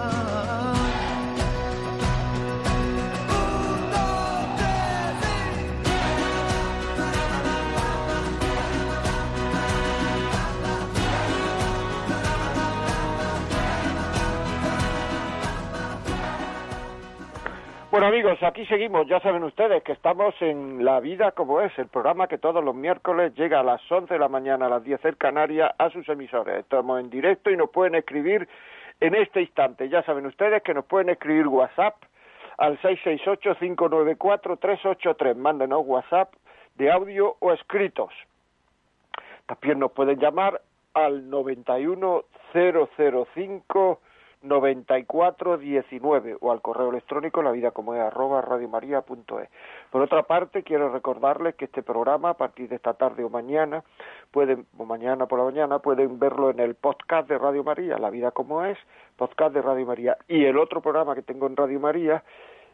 Bueno amigos, aquí seguimos, ya saben ustedes que estamos en La Vida como es, el programa que todos los miércoles llega a las 11 de la mañana a las 10 en Canarias a sus emisores. Estamos en directo y nos pueden escribir en este instante. Ya saben ustedes que nos pueden escribir WhatsApp al 668-594-383. Mándenos WhatsApp de audio o escritos. También nos pueden llamar al 91005 9419 o al correo electrónico la vida como es arroba radiomaria.es. Por otra parte, quiero recordarles que este programa a partir de esta tarde o mañana pueden o mañana por la mañana pueden verlo en el podcast de Radio María, La vida como es, podcast de Radio María y el otro programa que tengo en Radio María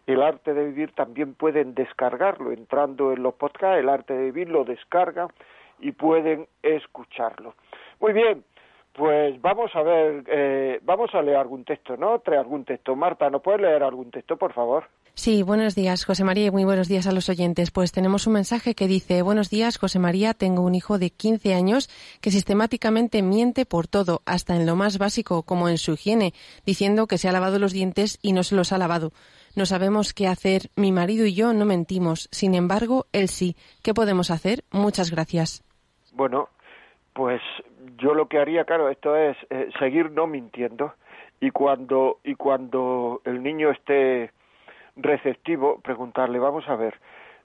el arte de vivir también pueden descargarlo entrando en los podcasts, el arte de vivir lo descargan y pueden escucharlo. Muy bien, pues vamos a ver, eh, vamos a leer algún texto, ¿no? Trae algún texto. Marta, ¿no puedes leer algún texto, por favor? Sí, buenos días, José María, y muy buenos días a los oyentes. Pues tenemos un mensaje que dice, buenos días, José María, tengo un hijo de 15 años que sistemáticamente miente por todo, hasta en lo más básico, como en su higiene, diciendo que se ha lavado los dientes y no se los ha lavado. No sabemos qué hacer, mi marido y yo no mentimos, sin embargo, él sí. ¿Qué podemos hacer? Muchas gracias. Bueno, pues yo lo que haría, claro, esto es eh, seguir no mintiendo y cuando y cuando el niño esté receptivo, preguntarle, vamos a ver,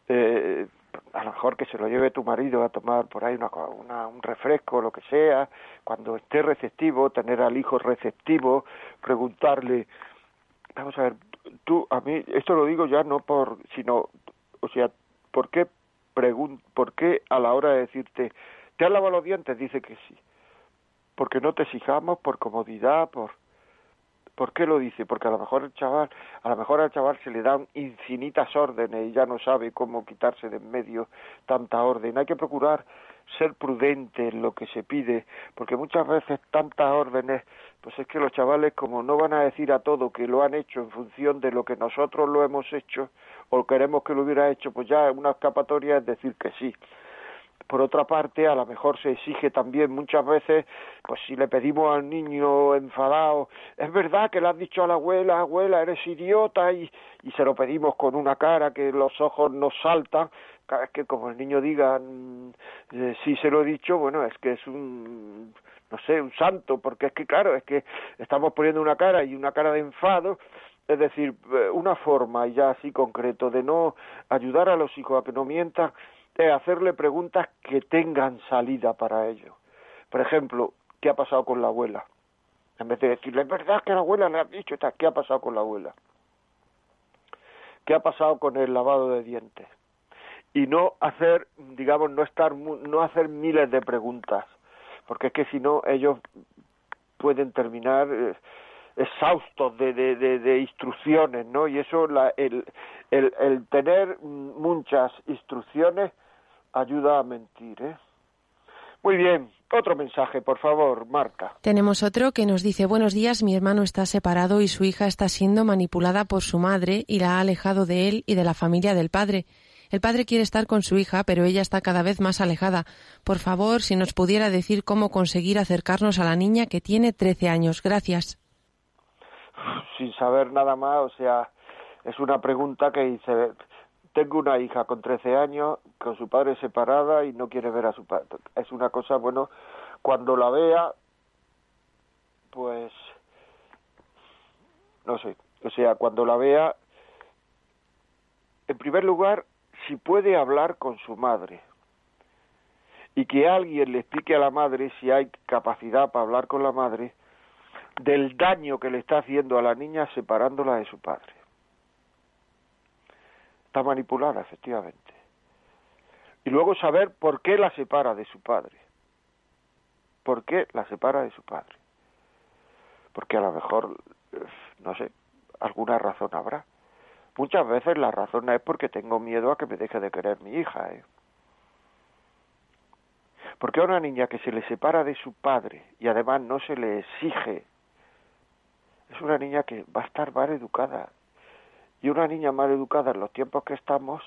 eh, a lo mejor que se lo lleve tu marido a tomar por ahí una, una, un refresco, lo que sea, cuando esté receptivo, tener al hijo receptivo, preguntarle, vamos a ver, tú, a mí, esto lo digo ya no por, sino, o sea, ¿por qué, pregun por qué a la hora de decirte, ¿te has lavado los dientes? Dice que sí. Porque no te exijamos, por comodidad, por... ¿Por qué lo dice? Porque a lo mejor el chaval, a lo mejor al chaval se le dan infinitas órdenes y ya no sabe cómo quitarse de en medio tanta orden. Hay que procurar ser prudente en lo que se pide, porque muchas veces tantas órdenes, pues es que los chavales como no van a decir a todo que lo han hecho en función de lo que nosotros lo hemos hecho o queremos que lo hubiera hecho, pues ya una escapatoria es decir que sí. Por otra parte, a lo mejor se exige también muchas veces, pues si le pedimos al niño enfadado, es verdad que le has dicho a la abuela, abuela, eres idiota, y, y se lo pedimos con una cara que los ojos nos saltan, cada vez que como el niño diga, mm, eh, sí se lo he dicho, bueno, es que es un, no sé, un santo, porque es que claro, es que estamos poniendo una cara y una cara de enfado, es decir, eh, una forma ya así concreto de no ayudar a los hijos a que no mientan, es hacerle preguntas que tengan salida para ello. Por ejemplo, ¿qué ha pasado con la abuela? En vez de decirle, es verdad que la abuela le ha dicho, ¿qué ha pasado con la abuela? ¿Qué ha pasado con el lavado de dientes? Y no hacer, digamos, no estar, no hacer miles de preguntas, porque es que si no ellos pueden terminar eh, exhaustos de, de, de, instrucciones, ¿no? Y eso, la, el, el, el tener muchas instrucciones ayuda a mentir, ¿eh? Muy bien, otro mensaje, por favor, Marta. Tenemos otro que nos dice, buenos días, mi hermano está separado y su hija está siendo manipulada por su madre y la ha alejado de él y de la familia del padre. El padre quiere estar con su hija, pero ella está cada vez más alejada. Por favor, si nos pudiera decir cómo conseguir acercarnos a la niña que tiene 13 años. Gracias. Sin saber nada más, o sea, es una pregunta que dice, tengo una hija con 13 años, con su padre separada y no quiere ver a su padre. Es una cosa, bueno, cuando la vea, pues, no sé, o sea, cuando la vea, en primer lugar, si puede hablar con su madre y que alguien le explique a la madre si hay capacidad para hablar con la madre del daño que le está haciendo a la niña separándola de su padre está manipulada, efectivamente. Y luego saber por qué la separa de su padre. ¿Por qué la separa de su padre? Porque a lo mejor, no sé, alguna razón habrá. Muchas veces la razón es porque tengo miedo a que me deje de querer mi hija. ¿eh? Porque a una niña que se le separa de su padre y además no se le exige, es una niña que va a estar mal educada, y una niña mal educada en los tiempos que estamos,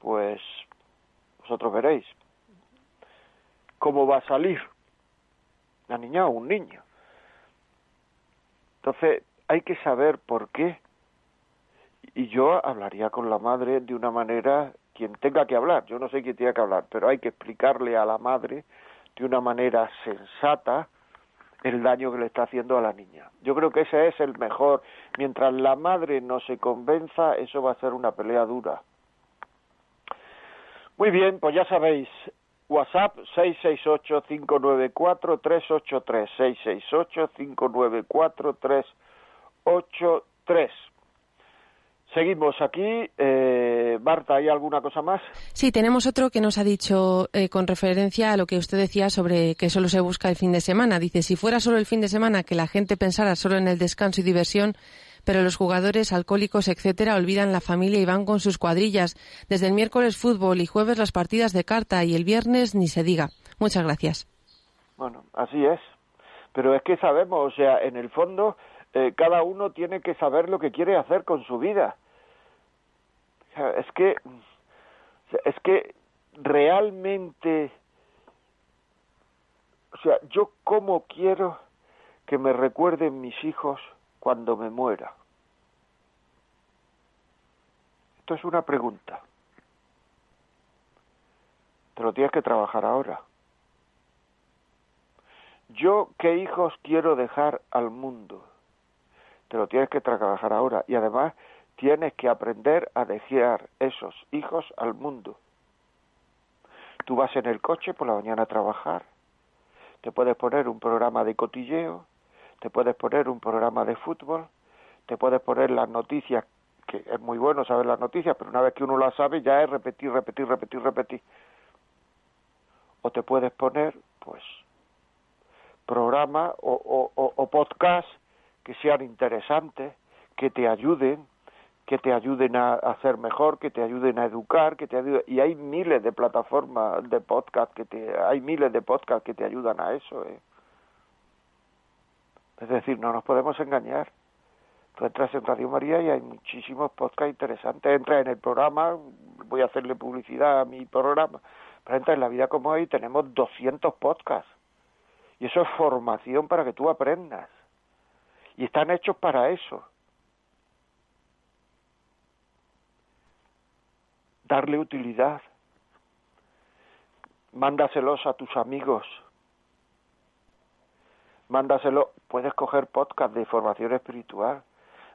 pues vosotros veréis cómo va a salir una niña o un niño. Entonces hay que saber por qué. Y yo hablaría con la madre de una manera, quien tenga que hablar, yo no sé quién tiene que hablar, pero hay que explicarle a la madre de una manera sensata, el daño que le está haciendo a la niña. Yo creo que ese es el mejor. Mientras la madre no se convenza, eso va a ser una pelea dura. Muy bien, pues ya sabéis, WhatsApp 668-594-383, 668-594-383. Seguimos aquí. Eh, Marta, ¿hay alguna cosa más? Sí, tenemos otro que nos ha dicho eh, con referencia a lo que usted decía sobre que solo se busca el fin de semana. Dice, si fuera solo el fin de semana que la gente pensara solo en el descanso y diversión, pero los jugadores alcohólicos, etcétera, olvidan la familia y van con sus cuadrillas. Desde el miércoles fútbol y jueves las partidas de carta y el viernes ni se diga. Muchas gracias. Bueno, así es. Pero es que sabemos, o sea, en el fondo eh, cada uno tiene que saber lo que quiere hacer con su vida es que es que realmente o sea, yo cómo quiero que me recuerden mis hijos cuando me muera. Esto es una pregunta. Te lo tienes que trabajar ahora. Yo qué hijos quiero dejar al mundo. Te lo tienes que trabajar ahora. Y además tienes que aprender a dejar esos hijos al mundo. Tú vas en el coche por la mañana a trabajar, te puedes poner un programa de cotilleo, te puedes poner un programa de fútbol, te puedes poner las noticias, que es muy bueno saber las noticias, pero una vez que uno las sabe ya es repetir, repetir, repetir, repetir. O te puedes poner, pues, programa o, o, o podcast que sean interesantes, que te ayuden, que te ayuden a hacer mejor, que te ayuden a educar, que te ayuden... y hay miles de plataformas de podcast que te hay miles de podcast que te ayudan a eso, ¿eh? Es decir, no nos podemos engañar. Tú entras en Radio María y hay muchísimos podcasts interesantes. Entra en el programa, voy a hacerle publicidad a mi programa, Por ejemplo, en la vida como hoy tenemos 200 podcasts. Y eso es formación para que tú aprendas. Y están hechos para eso. Darle utilidad. Mándaselos a tus amigos. Mándaselo. Puedes coger podcast de formación espiritual.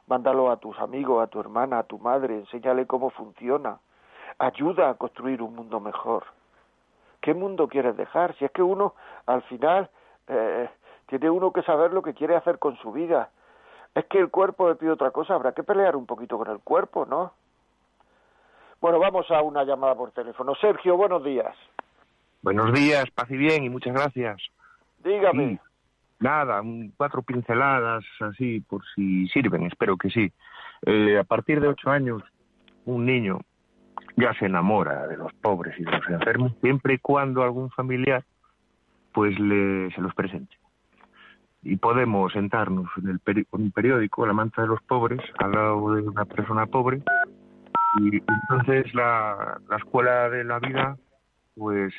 Mándalo a tus amigos, a tu hermana, a tu madre. Enséñale cómo funciona. Ayuda a construir un mundo mejor. ¿Qué mundo quieres dejar? Si es que uno, al final, eh, tiene uno que saber lo que quiere hacer con su vida. Es que el cuerpo le pide otra cosa, habrá que pelear un poquito con el cuerpo, ¿no? Bueno, vamos a una llamada por teléfono. Sergio, buenos días. Buenos días, paz y bien, y muchas gracias. Dígame. nada, cuatro pinceladas así, por si sirven, espero que sí. Eh, a partir de ocho años, un niño ya se enamora de los pobres y de los enfermos, siempre y cuando algún familiar pues le, se los presente. Y podemos sentarnos en el un periódico, La manta de los pobres, al lado de una persona pobre, y entonces la, la escuela de la vida pues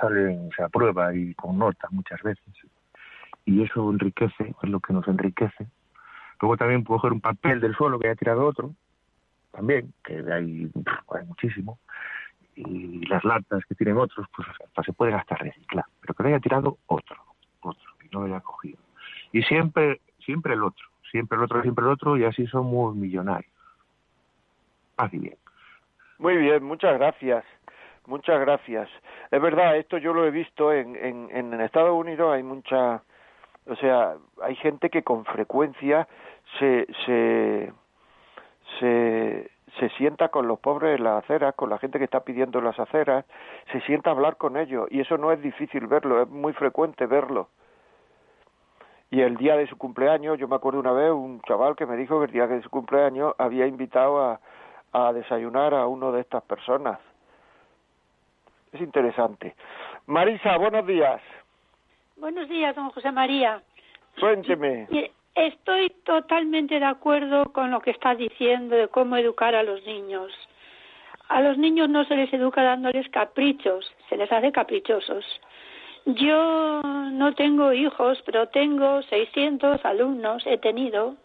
sale, se aprueba y con nota muchas veces. Y eso enriquece, es lo que nos enriquece. Luego también puedo coger un papel del suelo que haya tirado otro, también, que hay, hay muchísimo, y las latas que tienen otros, pues, se pueden hasta reciclar, pero que haya tirado otro, otro, y no lo haya cogido. Y siempre, siempre el otro, siempre el otro, siempre el otro, y así somos millonarios. Muy bien, muchas gracias. Muchas gracias. Es verdad, esto yo lo he visto en, en, en Estados Unidos, hay mucha, o sea, hay gente que con frecuencia se, se, se, se sienta con los pobres en las aceras, con la gente que está pidiendo las aceras, se sienta a hablar con ellos y eso no es difícil verlo, es muy frecuente verlo. Y el día de su cumpleaños, yo me acuerdo una vez un chaval que me dijo que el día de su cumpleaños había invitado a, a desayunar a uno de estas personas. Es interesante. Marisa, buenos días. Buenos días, don José María. Cuénteme. Estoy totalmente de acuerdo con lo que está diciendo de cómo educar a los niños. A los niños no se les educa dándoles caprichos, se les hace caprichosos. Yo no tengo hijos, pero tengo 600 alumnos, he tenido,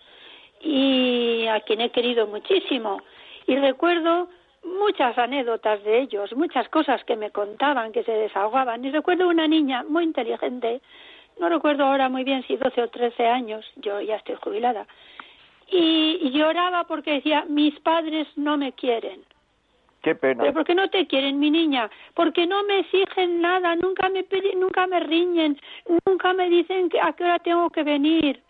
y a quien he querido muchísimo. Y recuerdo muchas anécdotas de ellos, muchas cosas que me contaban, que se desahogaban. Y recuerdo una niña muy inteligente no recuerdo ahora muy bien si 12 o 13 años, yo ya estoy jubilada, y, lloraba porque decía, mis padres no me quieren. Qué pena. ¿Pero por qué no te quieren, mi niña? Porque no me exigen nada, nunca me, nunca me riñen, nunca me dicen a qué hora tengo que venir.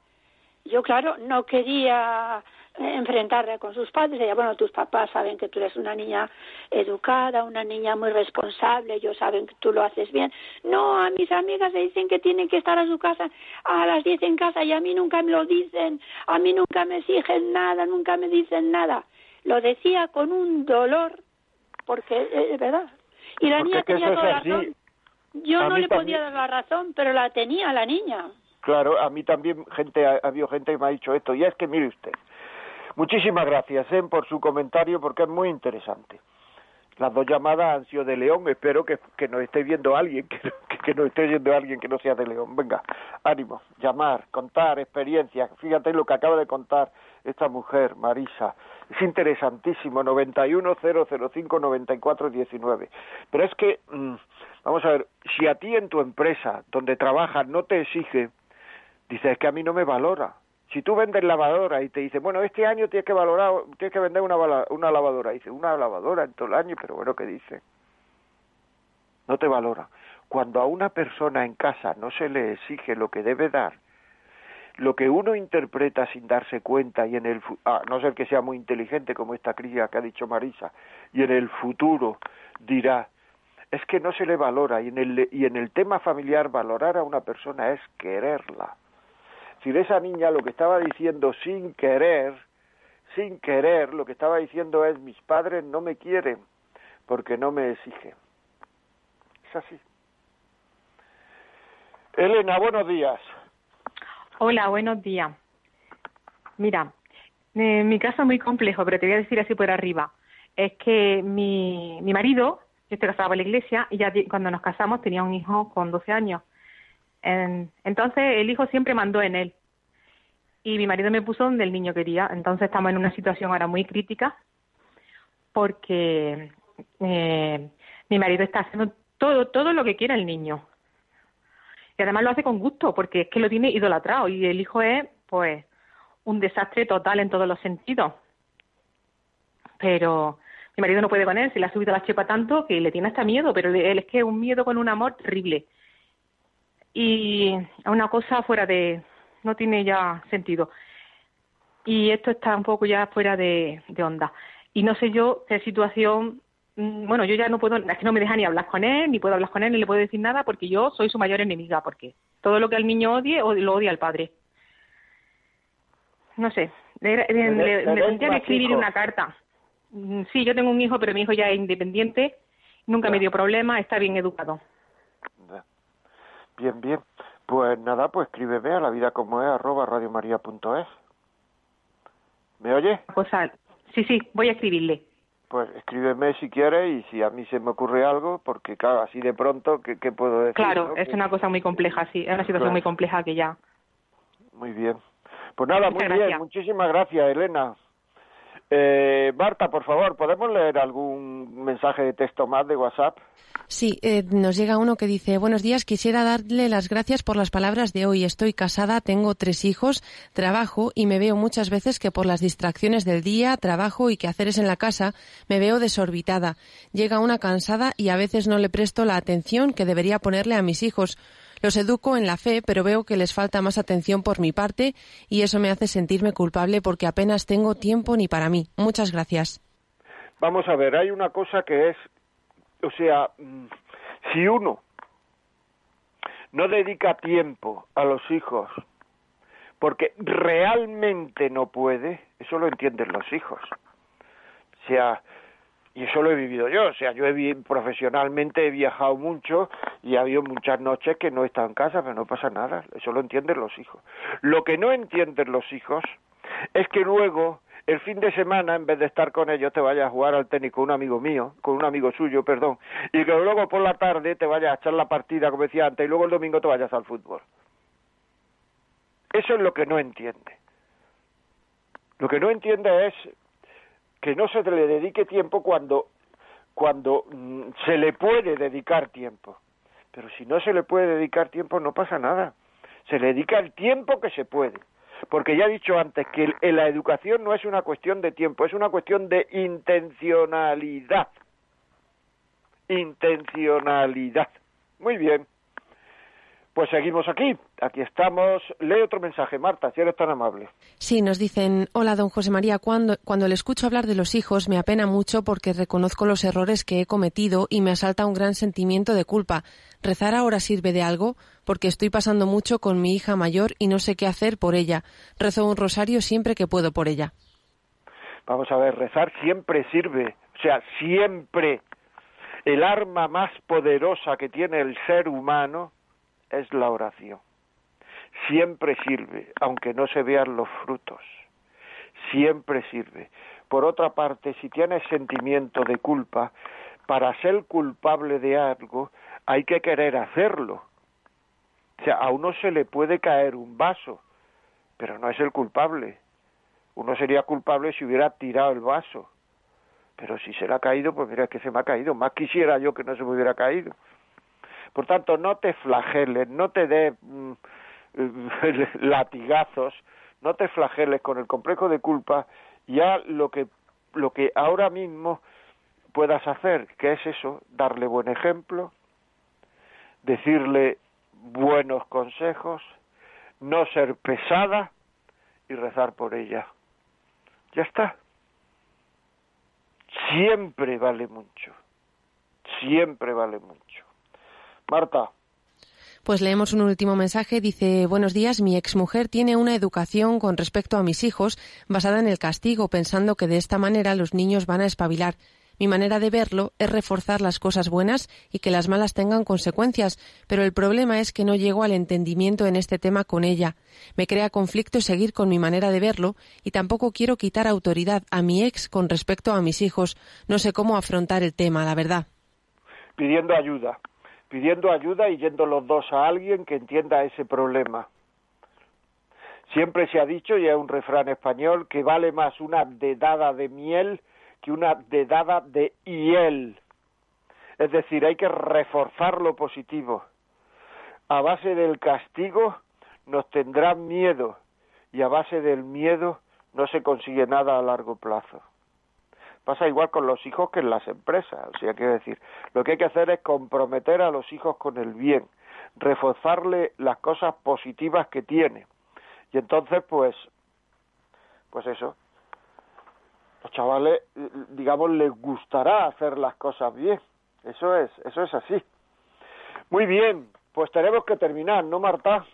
Yo, claro, no quería enfrentarla con sus padres. Ella, bueno, tus papás saben que tú eres una niña educada, una niña muy responsable, ellos saben que tú lo haces bien. No, a mis amigas le dicen que tienen que estar a su casa a las 10 en casa y a mí nunca me lo dicen, a mí nunca me exigen nada, nunca me dicen nada. Lo decía con un dolor, porque es verdad. Y la niña tenía toda la razón. Yo no le podía dar la razón, pero la tenía la niña. Claro, a mí también gente ha, habido gente que me ha dicho esto. Y es que mire usted, Muchísimas gracias, eh, por su comentario, porque es muy interesante. Las dos llamadas han sido de León, espero que, que nos esté viendo alguien, que, que, nos esté viendo alguien que no sea de León. Venga, ánimo, llamar, contar experiencias. Fíjate lo que acaba de contar esta mujer, Marisa. Es interesantísimo, 910059419. Pero es que, mm, vamos a ver, si a ti en tu empresa, donde trabajas, no te exige, dices que a mí no me valora si tú vendes lavadora y te dice, bueno, este año tienes que valorar, tienes que vender una, una lavadora, dice, una lavadora en todo el año, pero bueno, ¿qué dice? No te valora. Cuando a una persona en casa no se le exige lo que debe dar, lo que uno interpreta sin darse cuenta y en el a no ser que sea muy inteligente como esta cría que ha dicho Marisa y en el futuro dirá es que no se le valora y en el y en el tema familiar valorar a una persona es quererla si esa niña lo que estaba diciendo sin querer, sin querer, lo que estaba diciendo es mis padres no me quieren porque no me exigen. Es así. Elena, buenos días. Hola, buenos días. Mira, mi caso es muy complejo, pero te voy a decir así por arriba. Es que mi, mi marido yo estoy casada por la iglesia y ya cuando nos casamos tenía un hijo con 12 años. Entonces el hijo siempre mandó en él y mi marido me puso donde el niño quería. Entonces estamos en una situación ahora muy crítica porque eh, mi marido está haciendo todo, todo lo que quiera el niño. Y además lo hace con gusto porque es que lo tiene idolatrado y el hijo es pues un desastre total en todos los sentidos. Pero mi marido no puede con él, le ha subido la chepa tanto que le tiene hasta miedo, pero él es que es un miedo con un amor terrible. Y a una cosa fuera de, no tiene ya sentido. Y esto está un poco ya fuera de, onda. Y no sé yo qué situación, mm, bueno, yo ya no puedo, es que no me deja ni hablar con él, ni puedo hablar con él, ni le puedo decir nada, porque yo soy su mayor enemiga, porque todo lo que el niño odie, lo odia al padre. No sé, le, tendría que escribir una carta. Mm, sí, yo tengo un hijo, pero mi hijo ya es independiente, nunca me dio problema, está bien educado. Bien, bien. Pues nada, pues escríbeme a la vida como es arroba radiomaria.es. ¿Me oye? sí, sí, voy a escribirle. Pues escríbeme si quieres y si a mí se me ocurre algo, porque claro, así de pronto, ¿qué, puedo decir? Claro, es una cosa muy compleja, sí, es una situación muy compleja que ya. Muy bien. Pues nada, muy bien, muchísimas gracias, Elena. Eh, Marta, por favor, ¿podemos leer algún mensaje de texto más de WhatsApp? Sí, eh, nos llega uno que dice, buenos días, quisiera darle las gracias por las palabras de hoy. Estoy casada, tengo tres hijos, trabajo y me veo muchas veces que por las distracciones del día, trabajo y quehaceres en la casa, me veo desorbitada. Llega una cansada y a veces no le presto la atención que debería ponerle a mis hijos. Los educo en la fe, pero veo que les falta más atención por mi parte y eso me hace sentirme culpable porque apenas tengo tiempo ni para mí. Muchas gracias. Vamos a ver, hay una cosa que es, o sea, mm, si uno no dedica tiempo a los hijos porque realmente no puede, eso lo entienden los hijos. O sea, y eso lo he vivido yo, o sea, yo he, profesionalmente he viajado mucho y ha habido muchas noches que no he estado en casa, pero no pasa nada, eso lo entienden los hijos. Lo que no entienden los hijos es que luego el fin de semana, en vez de estar con ellos, te vayas a jugar al tenis con un amigo mío, con un amigo suyo, perdón, y que luego por la tarde te vayas a echar la partida, como decía antes, y luego el domingo te vayas al fútbol. Eso es lo que no entiende. Lo que no entiende es que no se le dedique tiempo cuando, cuando mm, se le puede dedicar tiempo. Pero si no se le puede dedicar tiempo, no pasa nada. Se le dedica el tiempo que se puede. Porque ya he dicho antes que la educación no es una cuestión de tiempo, es una cuestión de intencionalidad. Intencionalidad. Muy bien. Pues seguimos aquí, aquí estamos. Lee otro mensaje, Marta, si eres tan amable. Sí, nos dicen, hola, don José María, cuando, cuando le escucho hablar de los hijos me apena mucho porque reconozco los errores que he cometido y me asalta un gran sentimiento de culpa. ¿Rezar ahora sirve de algo? Porque estoy pasando mucho con mi hija mayor y no sé qué hacer por ella. Rezo un rosario siempre que puedo por ella. Vamos a ver, rezar siempre sirve, o sea, siempre. El arma más poderosa que tiene el ser humano es la oración. Siempre sirve, aunque no se vean los frutos. Siempre sirve. Por otra parte, si tienes sentimiento de culpa, para ser culpable de algo hay que querer hacerlo. O sea, a uno se le puede caer un vaso, pero no es el culpable. Uno sería culpable si hubiera tirado el vaso. Pero si se le ha caído, pues mira que se me ha caído. Más quisiera yo que no se me hubiera caído. Por tanto, no te flageles, no te dé mm, latigazos, no te flageles con el complejo de culpa, ya lo que, lo que ahora mismo puedas hacer, que es eso, darle buen ejemplo, decirle buenos consejos, no ser pesada y rezar por ella. Ya está. Siempre vale mucho. Siempre vale mucho. Marta. Pues leemos un último mensaje. Dice, buenos días, mi exmujer tiene una educación con respecto a mis hijos basada en el castigo, pensando que de esta manera los niños van a espabilar. Mi manera de verlo es reforzar las cosas buenas y que las malas tengan consecuencias, pero el problema es que no llego al entendimiento en este tema con ella. Me crea conflicto seguir con mi manera de verlo y tampoco quiero quitar autoridad a mi ex con respecto a mis hijos. No sé cómo afrontar el tema, la verdad. pidiendo ayuda, pidiendo ayuda y yendo los dos a alguien que entienda ese problema. Siempre se ha dicho, y es un refrán español, que vale más una dedada de miel que una dedada de hiel. Es decir, hay que reforzar lo positivo. A base del castigo nos tendrá miedo y a base del miedo no se consigue nada a largo plazo. Pasa igual con los hijos que en las empresas. O sea, quiero decir, lo que hay que hacer es comprometer a los hijos con el bien, reforzarle las cosas positivas que tiene. Y entonces, pues, pues eso, los chavales, digamos, les gustará hacer las cosas bien. Eso es, eso es así. Muy bien, pues tenemos que terminar, ¿no, Marta?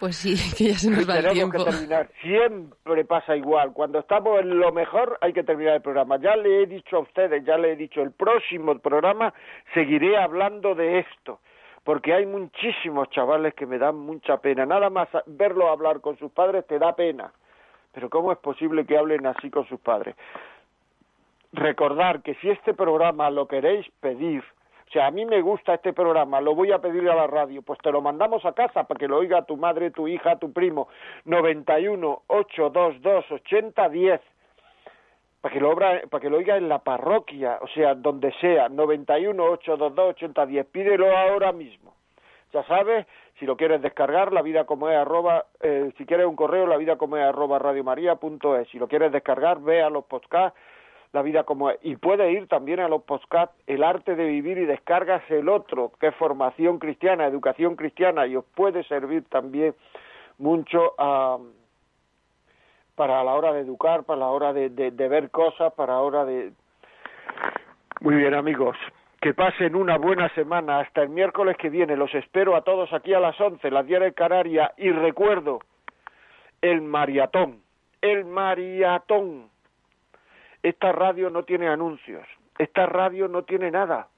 Pues sí, que ya se nos va el tiempo. Que terminar. Siempre pasa igual. Cuando estamos en lo mejor hay que terminar el programa. Ya le he dicho a ustedes, ya le he dicho, el próximo programa seguiré hablando de esto. Porque hay muchísimos chavales que me dan mucha pena. Nada más verlo hablar con sus padres te da pena. Pero ¿cómo es posible que hablen así con sus padres? Recordar que si este programa lo queréis pedir, o sea, a mí me gusta este programa, lo voy a pedir a la radio, pues te lo mandamos a casa para que lo oiga tu madre, tu hija, tu primo. 91 822 8010 para que lo para que lo oiga en la parroquia, o sea, donde sea, 91 822 8010. Pídelo ahora mismo. Ya sabes, si lo quieres descargar, la vida como es arroba, eh, si quieres un correo, la vida como es arroba radiomaria.es. Si lo quieres descargar, ve a los podcasts la vida como es. Y puede ir también a los podcasts El arte de vivir y descargas el otro, que es formación cristiana, educación cristiana, y os puede servir también mucho a, para la hora de educar, para la hora de, de ver cosas, para la hora de... Muy bien amigos, que pasen una buena semana hasta el miércoles que viene. Los espero a todos aquí a las 11, las 10 de Canaria. Y recuerdo, el maratón, el maratón esta radio no tiene anuncios, esta radio no tiene nada.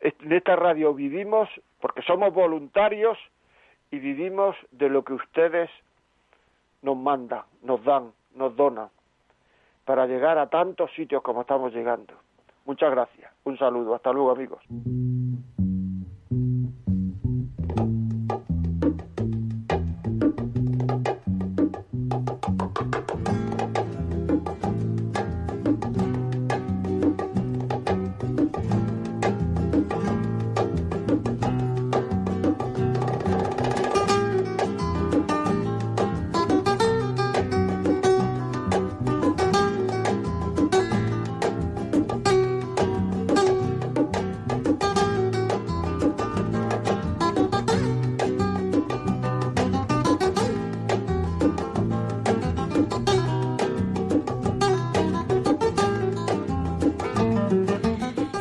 En esta radio vivimos porque somos voluntarios y vivimos de lo que ustedes nos mandan, nos dan, nos donan, para llegar a tantos sitios como estamos llegando. Muchas gracias. Un saludo. Hasta luego, amigos.